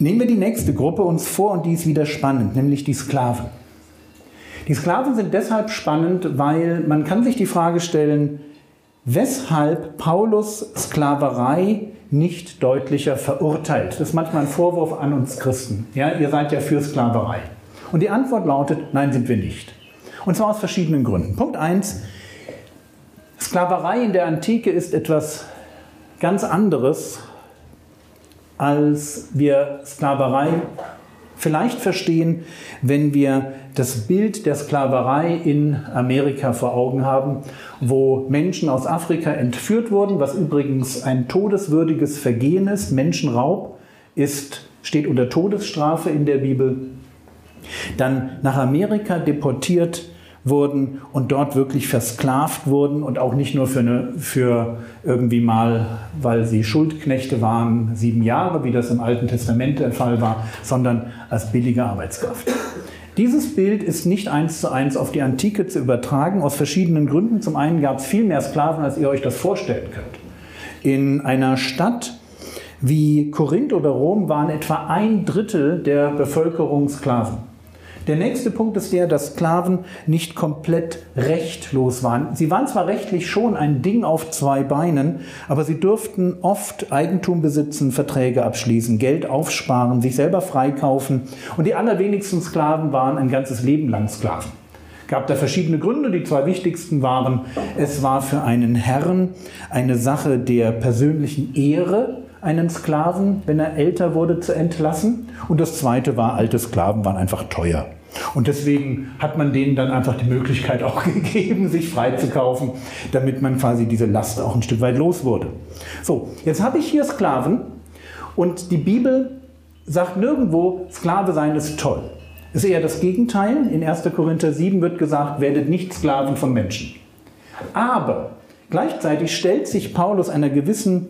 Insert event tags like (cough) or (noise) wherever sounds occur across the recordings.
Nehmen wir die nächste Gruppe uns vor und die ist wieder spannend, nämlich die Sklaven. Die Sklaven sind deshalb spannend, weil man kann sich die Frage stellen, weshalb Paulus Sklaverei nicht deutlicher verurteilt. Das ist manchmal ein Vorwurf an uns Christen. Ja, ihr seid ja für Sklaverei. Und die Antwort lautet, nein, sind wir nicht. Und zwar aus verschiedenen Gründen. Punkt 1, Sklaverei in der Antike ist etwas ganz anderes als wir Sklaverei vielleicht verstehen, wenn wir das Bild der Sklaverei in Amerika vor Augen haben, wo Menschen aus Afrika entführt wurden, was übrigens ein todeswürdiges Vergehen ist. Menschenraub ist, steht unter Todesstrafe in der Bibel. Dann nach Amerika deportiert wurden und dort wirklich versklavt wurden und auch nicht nur für, eine, für irgendwie mal, weil sie Schuldknechte waren, sieben Jahre, wie das im Alten Testament der Fall war, sondern als billige Arbeitskraft. Dieses Bild ist nicht eins zu eins auf die Antike zu übertragen, aus verschiedenen Gründen. Zum einen gab es viel mehr Sklaven, als ihr euch das vorstellen könnt. In einer Stadt wie Korinth oder Rom waren etwa ein Drittel der Bevölkerung Sklaven. Der nächste Punkt ist der, dass Sklaven nicht komplett rechtlos waren. Sie waren zwar rechtlich schon ein Ding auf zwei Beinen, aber sie durften oft Eigentum besitzen, Verträge abschließen, Geld aufsparen, sich selber freikaufen. Und die allerwenigsten Sklaven waren ein ganzes Leben lang Sklaven gab da verschiedene Gründe. Die zwei wichtigsten waren, es war für einen Herrn eine Sache der persönlichen Ehre, einen Sklaven, wenn er älter wurde, zu entlassen. Und das zweite war, alte Sklaven waren einfach teuer. Und deswegen hat man denen dann einfach die Möglichkeit auch (laughs) gegeben, sich freizukaufen, damit man quasi diese Last auch ein Stück weit los wurde. So, jetzt habe ich hier Sklaven und die Bibel sagt nirgendwo, Sklave sein ist toll. Ist eher das Gegenteil. In 1. Korinther 7 wird gesagt, werdet nicht Sklaven von Menschen. Aber gleichzeitig stellt sich Paulus einer gewissen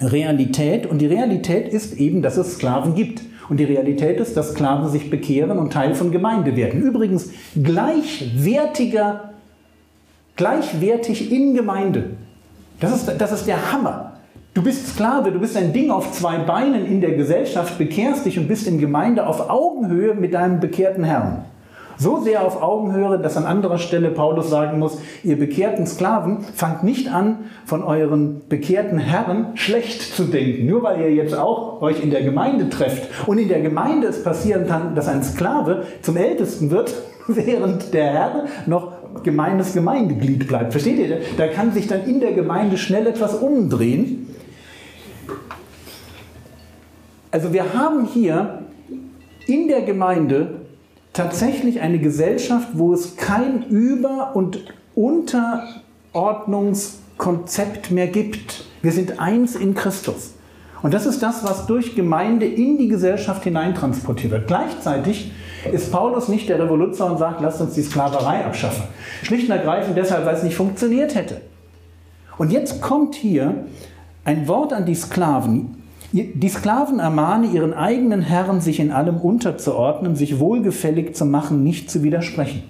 Realität und die Realität ist eben, dass es Sklaven gibt. Und die Realität ist, dass Sklaven sich bekehren und Teil von Gemeinde werden. Übrigens gleichwertiger, gleichwertig in Gemeinde. Das ist, das ist der Hammer. Du bist Sklave, du bist ein Ding auf zwei Beinen in der Gesellschaft, bekehrst dich und bist in Gemeinde auf Augenhöhe mit deinem bekehrten Herrn. So sehr auf Augenhöhe, dass an anderer Stelle Paulus sagen muss, ihr bekehrten Sklaven, fangt nicht an, von euren bekehrten Herren schlecht zu denken. Nur weil ihr jetzt auch euch in der Gemeinde trefft und in der Gemeinde es passieren kann, dass ein Sklave zum Ältesten wird, (laughs) während der Herr noch gemeines Gemeindeglied bleibt. Versteht ihr? Da kann sich dann in der Gemeinde schnell etwas umdrehen. Also wir haben hier in der Gemeinde tatsächlich eine Gesellschaft, wo es kein Über- und Unterordnungskonzept mehr gibt. Wir sind eins in Christus. Und das ist das, was durch Gemeinde in die Gesellschaft hineintransportiert wird. Gleichzeitig ist Paulus nicht der Revoluzer und sagt, lasst uns die Sklaverei abschaffen. Schlicht und ergreifend deshalb, weil es nicht funktioniert hätte. Und jetzt kommt hier ein Wort an die Sklaven. Die Sklaven ermahnen ihren eigenen Herren, sich in allem unterzuordnen, sich wohlgefällig zu machen, nicht zu widersprechen.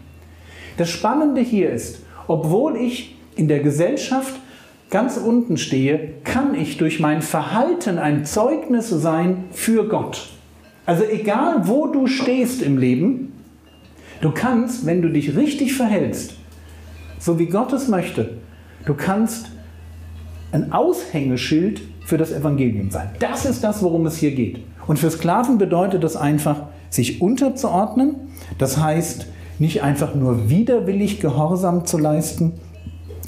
Das Spannende hier ist, obwohl ich in der Gesellschaft ganz unten stehe, kann ich durch mein Verhalten ein Zeugnis sein für Gott. Also egal, wo du stehst im Leben, du kannst, wenn du dich richtig verhältst, so wie Gott es möchte, du kannst ein Aushängeschild für das Evangelium sein. Das ist das, worum es hier geht. Und für Sklaven bedeutet das einfach, sich unterzuordnen. Das heißt, nicht einfach nur widerwillig Gehorsam zu leisten,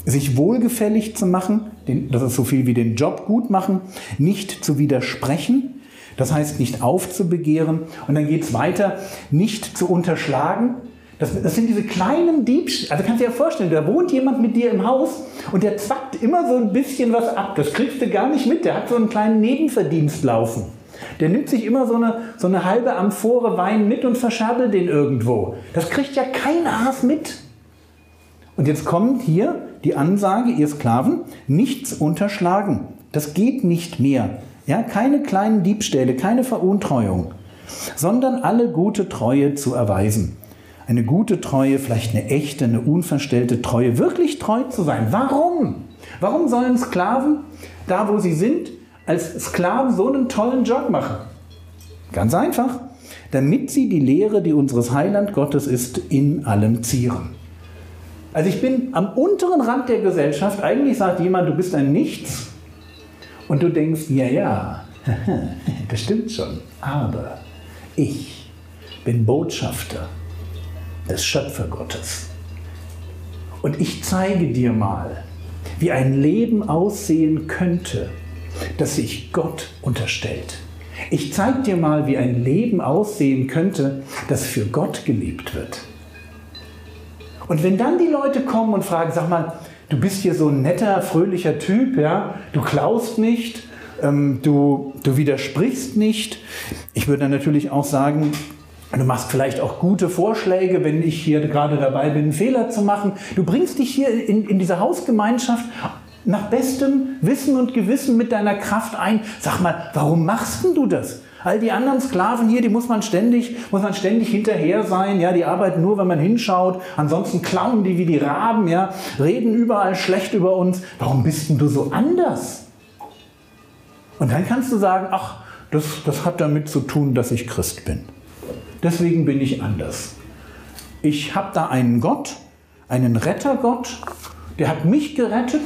sich wohlgefällig zu machen, das ist so viel wie den Job gut machen, nicht zu widersprechen, das heißt nicht aufzubegehren. Und dann geht es weiter, nicht zu unterschlagen, das, das, sind diese kleinen Diebstähle. Also kannst du dir ja vorstellen, da wohnt jemand mit dir im Haus und der zackt immer so ein bisschen was ab. Das kriegst du gar nicht mit. Der hat so einen kleinen Nebenverdienst laufen. Der nimmt sich immer so eine, so eine halbe Amphore Wein mit und verscherbelt den irgendwo. Das kriegt ja kein Aas mit. Und jetzt kommt hier die Ansage, ihr Sklaven, nichts unterschlagen. Das geht nicht mehr. Ja, keine kleinen Diebstähle, keine Veruntreuung, sondern alle gute Treue zu erweisen. Eine gute Treue, vielleicht eine echte, eine unverstellte Treue, wirklich treu zu sein. Warum? Warum sollen Sklaven, da wo sie sind, als Sklaven so einen tollen Job machen? Ganz einfach, damit sie die Lehre, die unseres Heiland Gottes ist, in allem zieren. Also ich bin am unteren Rand der Gesellschaft. Eigentlich sagt jemand, du bist ein Nichts. Und du denkst, ja, ja, (laughs) das stimmt schon. Aber ich bin Botschafter des Schöpfergottes. Und ich zeige dir mal, wie ein Leben aussehen könnte, das sich Gott unterstellt. Ich zeige dir mal, wie ein Leben aussehen könnte, das für Gott gelebt wird. Und wenn dann die Leute kommen und fragen, sag mal, du bist hier so ein netter, fröhlicher Typ, ja, du klaust nicht, ähm, du, du widersprichst nicht. Ich würde dann natürlich auch sagen, Du machst vielleicht auch gute Vorschläge, wenn ich hier gerade dabei bin, Fehler zu machen. Du bringst dich hier in, in diese Hausgemeinschaft nach bestem Wissen und Gewissen mit deiner Kraft ein. Sag mal, warum machst denn du das? All die anderen Sklaven hier, die muss man ständig, muss man ständig hinterher sein. Ja, die arbeiten nur, wenn man hinschaut. Ansonsten klauen die wie die Raben, ja, reden überall schlecht über uns. Warum bist denn du so anders? Und dann kannst du sagen, ach, das, das hat damit zu tun, dass ich Christ bin. Deswegen bin ich anders. Ich habe da einen Gott, einen Rettergott, der hat mich gerettet.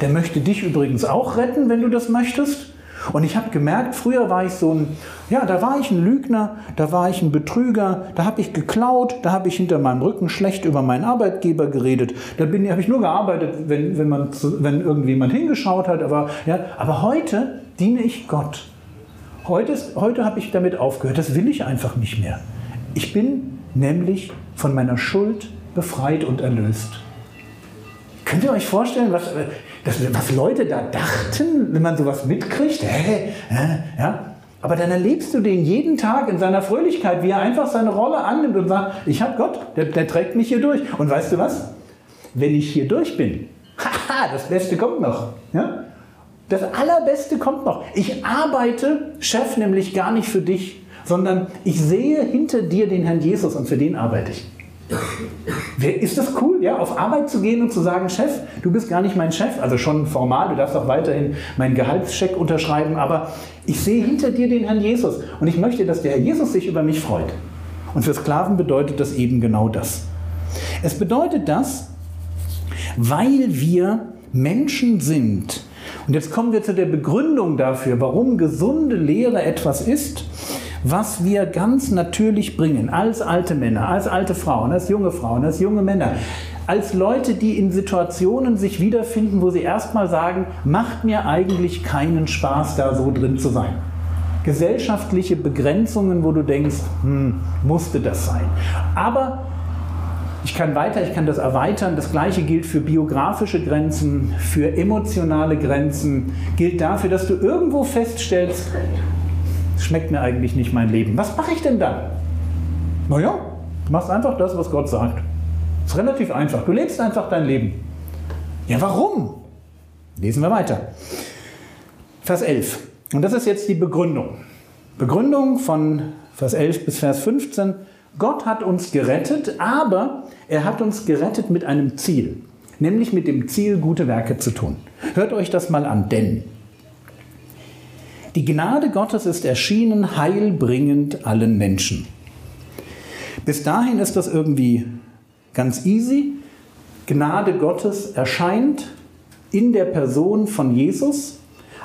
Der möchte dich übrigens auch retten, wenn du das möchtest. Und ich habe gemerkt, früher war ich so ein, ja, da war ich ein Lügner, da war ich ein Betrüger, da habe ich geklaut, da habe ich hinter meinem Rücken schlecht über meinen Arbeitgeber geredet. Da habe ich nur gearbeitet, wenn, wenn, man, wenn irgendjemand hingeschaut hat. Aber, ja, aber heute diene ich Gott. Heute, heute habe ich damit aufgehört. Das will ich einfach nicht mehr. Ich bin nämlich von meiner Schuld befreit und erlöst. Könnt ihr euch vorstellen, was, das, was Leute da dachten, wenn man sowas mitkriegt? Hä? Ja? Aber dann erlebst du den jeden Tag in seiner Fröhlichkeit, wie er einfach seine Rolle annimmt und sagt, ich habe Gott, der, der trägt mich hier durch. Und weißt du was? Wenn ich hier durch bin, (laughs) haha, das Beste kommt noch. Ja? Das Allerbeste kommt noch. Ich arbeite, Chef, nämlich gar nicht für dich, sondern ich sehe hinter dir den Herrn Jesus und für den arbeite ich. Ist das cool, ja, auf Arbeit zu gehen und zu sagen, Chef, du bist gar nicht mein Chef, also schon formal, du darfst auch weiterhin meinen Gehaltscheck unterschreiben, aber ich sehe hinter dir den Herrn Jesus und ich möchte, dass der Herr Jesus sich über mich freut. Und für Sklaven bedeutet das eben genau das. Es bedeutet das, weil wir Menschen sind, und jetzt kommen wir zu der Begründung dafür, warum gesunde Lehre etwas ist, was wir ganz natürlich bringen, als alte Männer, als alte Frauen, als junge Frauen, als junge Männer, als Leute, die in Situationen sich wiederfinden, wo sie erstmal sagen, macht mir eigentlich keinen Spaß, da so drin zu sein. Gesellschaftliche Begrenzungen, wo du denkst, hm, musste das sein. Aber ich kann weiter, ich kann das erweitern. Das gleiche gilt für biografische Grenzen, für emotionale Grenzen, gilt dafür, dass du irgendwo feststellst, es schmeckt mir eigentlich nicht mein Leben. Was mache ich denn dann? Naja, du machst einfach das, was Gott sagt. Das ist relativ einfach. Du lebst einfach dein Leben. Ja, warum? Lesen wir weiter. Vers 11. Und das ist jetzt die Begründung. Begründung von Vers 11 bis Vers 15. Gott hat uns gerettet, aber er hat uns gerettet mit einem Ziel, nämlich mit dem Ziel, gute Werke zu tun. Hört euch das mal an, denn die Gnade Gottes ist erschienen, heilbringend allen Menschen. Bis dahin ist das irgendwie ganz easy. Gnade Gottes erscheint in der Person von Jesus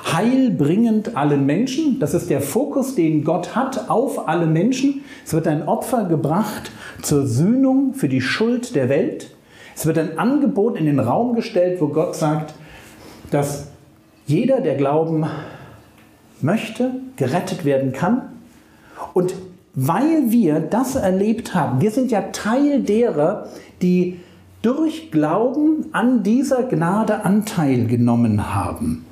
heilbringend allen Menschen. Das ist der Fokus, den Gott hat auf alle Menschen. Es wird ein Opfer gebracht zur Sühnung für die Schuld der Welt. Es wird ein Angebot in den Raum gestellt, wo Gott sagt, dass jeder, der Glauben möchte, gerettet werden kann. Und weil wir das erlebt haben, wir sind ja Teil derer, die durch Glauben an dieser Gnade Anteil genommen haben.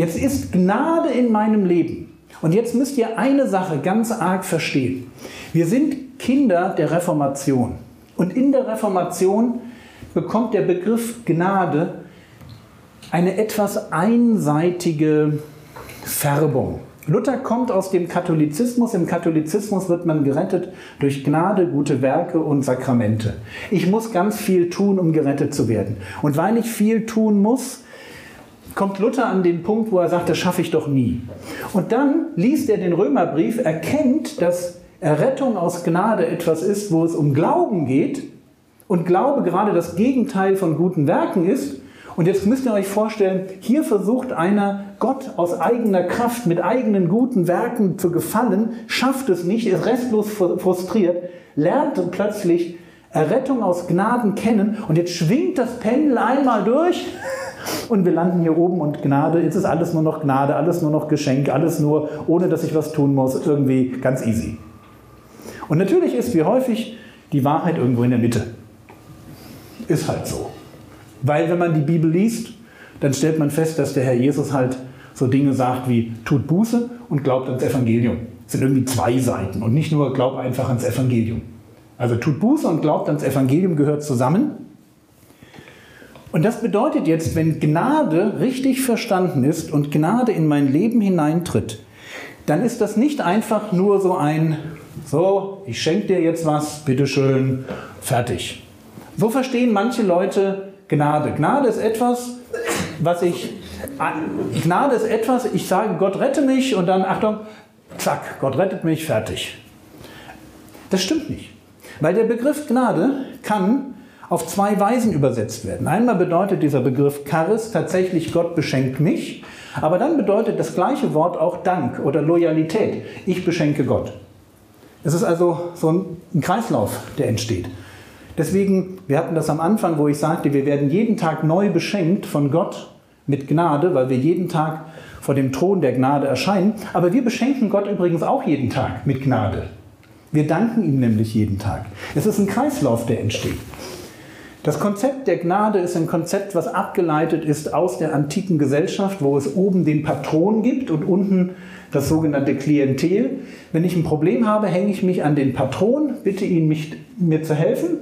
Jetzt ist Gnade in meinem Leben. Und jetzt müsst ihr eine Sache ganz arg verstehen. Wir sind Kinder der Reformation. Und in der Reformation bekommt der Begriff Gnade eine etwas einseitige Färbung. Luther kommt aus dem Katholizismus. Im Katholizismus wird man gerettet durch Gnade, gute Werke und Sakramente. Ich muss ganz viel tun, um gerettet zu werden. Und weil ich viel tun muss, kommt Luther an den Punkt, wo er sagt, das schaffe ich doch nie. Und dann liest er den Römerbrief, erkennt, dass Errettung aus Gnade etwas ist, wo es um Glauben geht und Glaube gerade das Gegenteil von guten Werken ist. Und jetzt müsst ihr euch vorstellen, hier versucht einer Gott aus eigener Kraft mit eigenen guten Werken zu gefallen, schafft es nicht, ist restlos frustriert, lernt plötzlich Errettung aus Gnaden kennen und jetzt schwingt das Pendel einmal durch und wir landen hier oben und Gnade, jetzt ist alles nur noch Gnade, alles nur noch Geschenk, alles nur, ohne dass ich was tun muss, irgendwie ganz easy. Und natürlich ist wie häufig die Wahrheit irgendwo in der Mitte. Ist halt so. Weil wenn man die Bibel liest, dann stellt man fest, dass der Herr Jesus halt so Dinge sagt wie tut Buße und glaubt ans Evangelium. Das sind irgendwie zwei Seiten und nicht nur glaubt einfach ans Evangelium. Also tut Buße und glaubt ans Evangelium gehört zusammen. Und das bedeutet jetzt, wenn Gnade richtig verstanden ist und Gnade in mein Leben hineintritt, dann ist das nicht einfach nur so ein, so, ich schenke dir jetzt was, bitteschön, fertig. So verstehen manche Leute Gnade. Gnade ist etwas, was ich, Gnade ist etwas, ich sage, Gott rette mich und dann, Achtung, zack, Gott rettet mich, fertig. Das stimmt nicht. Weil der Begriff Gnade kann auf zwei Weisen übersetzt werden. Einmal bedeutet dieser Begriff Charis tatsächlich Gott beschenkt mich, aber dann bedeutet das gleiche Wort auch Dank oder Loyalität. Ich beschenke Gott. Es ist also so ein Kreislauf, der entsteht. Deswegen, wir hatten das am Anfang, wo ich sagte, wir werden jeden Tag neu beschenkt von Gott mit Gnade, weil wir jeden Tag vor dem Thron der Gnade erscheinen. Aber wir beschenken Gott übrigens auch jeden Tag mit Gnade. Wir danken ihm nämlich jeden Tag. Es ist ein Kreislauf, der entsteht. Das Konzept der Gnade ist ein Konzept, was abgeleitet ist aus der antiken Gesellschaft, wo es oben den Patron gibt und unten das sogenannte Klientel. Wenn ich ein Problem habe, hänge ich mich an den Patron, bitte ihn, mich, mir zu helfen.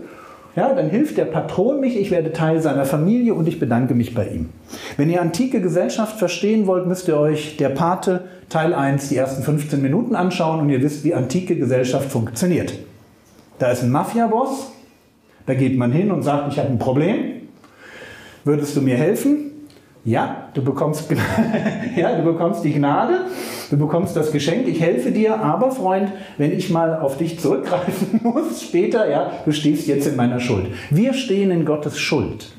Ja, dann hilft der Patron mich, ich werde Teil seiner Familie und ich bedanke mich bei ihm. Wenn ihr antike Gesellschaft verstehen wollt, müsst ihr euch der Pate Teil 1 die ersten 15 Minuten anschauen und ihr wisst, wie antike Gesellschaft funktioniert. Da ist ein Mafia-Boss, da geht man hin und sagt, ich habe ein Problem. Würdest du mir helfen? Ja, du bekommst, (laughs) ja, du bekommst die Gnade, du bekommst das Geschenk, ich helfe dir, aber Freund, wenn ich mal auf dich zurückgreifen (laughs) muss später, ja, du stehst jetzt in meiner Schuld. Wir stehen in Gottes Schuld.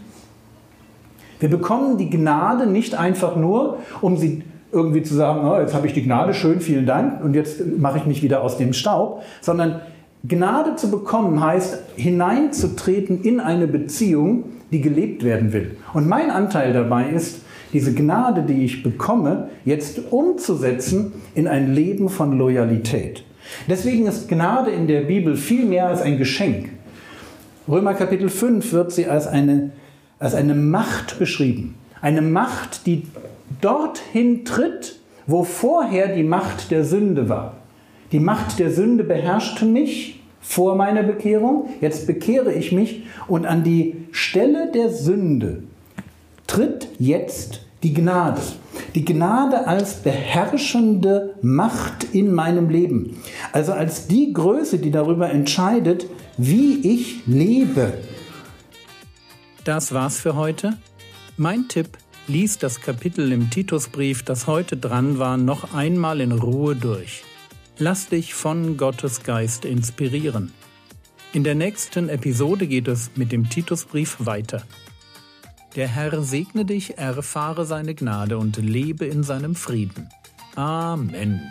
Wir bekommen die Gnade nicht einfach nur, um sie irgendwie zu sagen, oh, jetzt habe ich die Gnade, schön, vielen Dank und jetzt mache ich mich wieder aus dem Staub, sondern Gnade zu bekommen heißt, hineinzutreten in eine Beziehung, die gelebt werden will. Und mein Anteil dabei ist, diese Gnade, die ich bekomme, jetzt umzusetzen in ein Leben von Loyalität. Deswegen ist Gnade in der Bibel viel mehr als ein Geschenk. Römer Kapitel 5 wird sie als eine, als eine Macht beschrieben. Eine Macht, die dorthin tritt, wo vorher die Macht der Sünde war. Die Macht der Sünde beherrschte mich vor meiner Bekehrung. Jetzt bekehre ich mich und an die Stelle der Sünde tritt jetzt die Gnade. Die Gnade als beherrschende Macht in meinem Leben. Also als die Größe, die darüber entscheidet, wie ich lebe. Das war's für heute. Mein Tipp, lies das Kapitel im Titusbrief, das heute dran war, noch einmal in Ruhe durch. Lass dich von Gottes Geist inspirieren. In der nächsten Episode geht es mit dem Titusbrief weiter. Der Herr segne dich, erfahre seine Gnade und lebe in seinem Frieden. Amen.